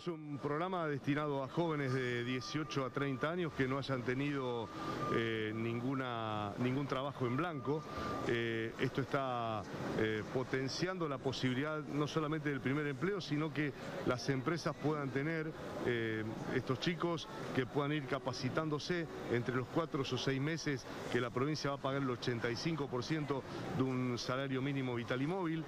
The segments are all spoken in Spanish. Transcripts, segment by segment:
Es un programa destinado a jóvenes de 18 a 30 años que no hayan tenido eh, ninguna, ningún trabajo en blanco. Eh, esto está eh, potenciando la posibilidad no solamente del primer empleo, sino que las empresas puedan tener estos chicos que puedan ir capacitándose entre los cuatro o seis meses que la provincia va a pagar el 85% de un salario mínimo vital y móvil.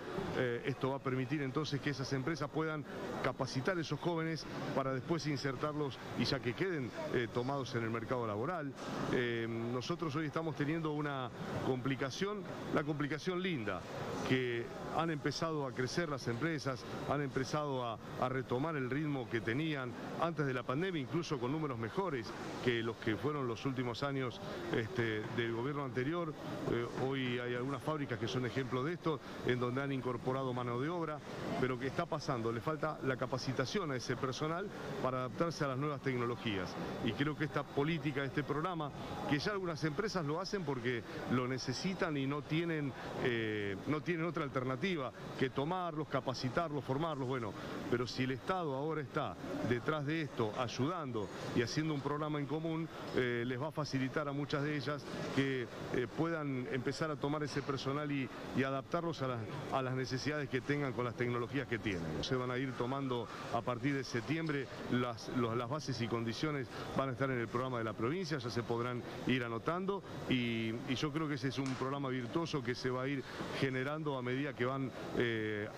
esto va a permitir entonces que esas empresas puedan capacitar a esos jóvenes para después insertarlos y ya que queden eh, tomados en el mercado laboral. Eh, nosotros hoy estamos teniendo una complicación, la complicación linda, que han empezado a crecer las empresas, han empezado a, retomar el ritmo que tenían antes de la pandemia, incluso con números mejores que los que fueron los últimos años este, del gobierno anterior. Eh, hoy hay algunas fábricas que son ejemplo de esto, en donde han incorporado mano de obra, pero que está pasando, le falta la capacitación a ese personal para adaptarse a las nuevas tecnologías. Y creo que esta política, este programa, que ya algunas empresas lo hacen porque lo necesitan y no tienen, eh, no tienen otra alternativa que tomarlos, capacitarlos, formarlos, bueno, pero si el Estado ahora está detrás de esto, ayudando y haciendo un programa en común, eh, les va a facilitar a muchas de ellas que eh, puedan empezar a tomar ese personal y, adaptarlos a, las necesidades que tengan con las tecnologías que tienen. Se van a ir tomando a partir de septiembre las, bases y condiciones van a estar en el programa de la provincia, ya se podrán ir anotando y, yo creo que ese es un programa virtuoso que se va a ir generando a medida que van, eh,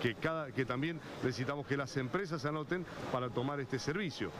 que, cada, que también necesitamos que las empresas anoten para tomar este servicio.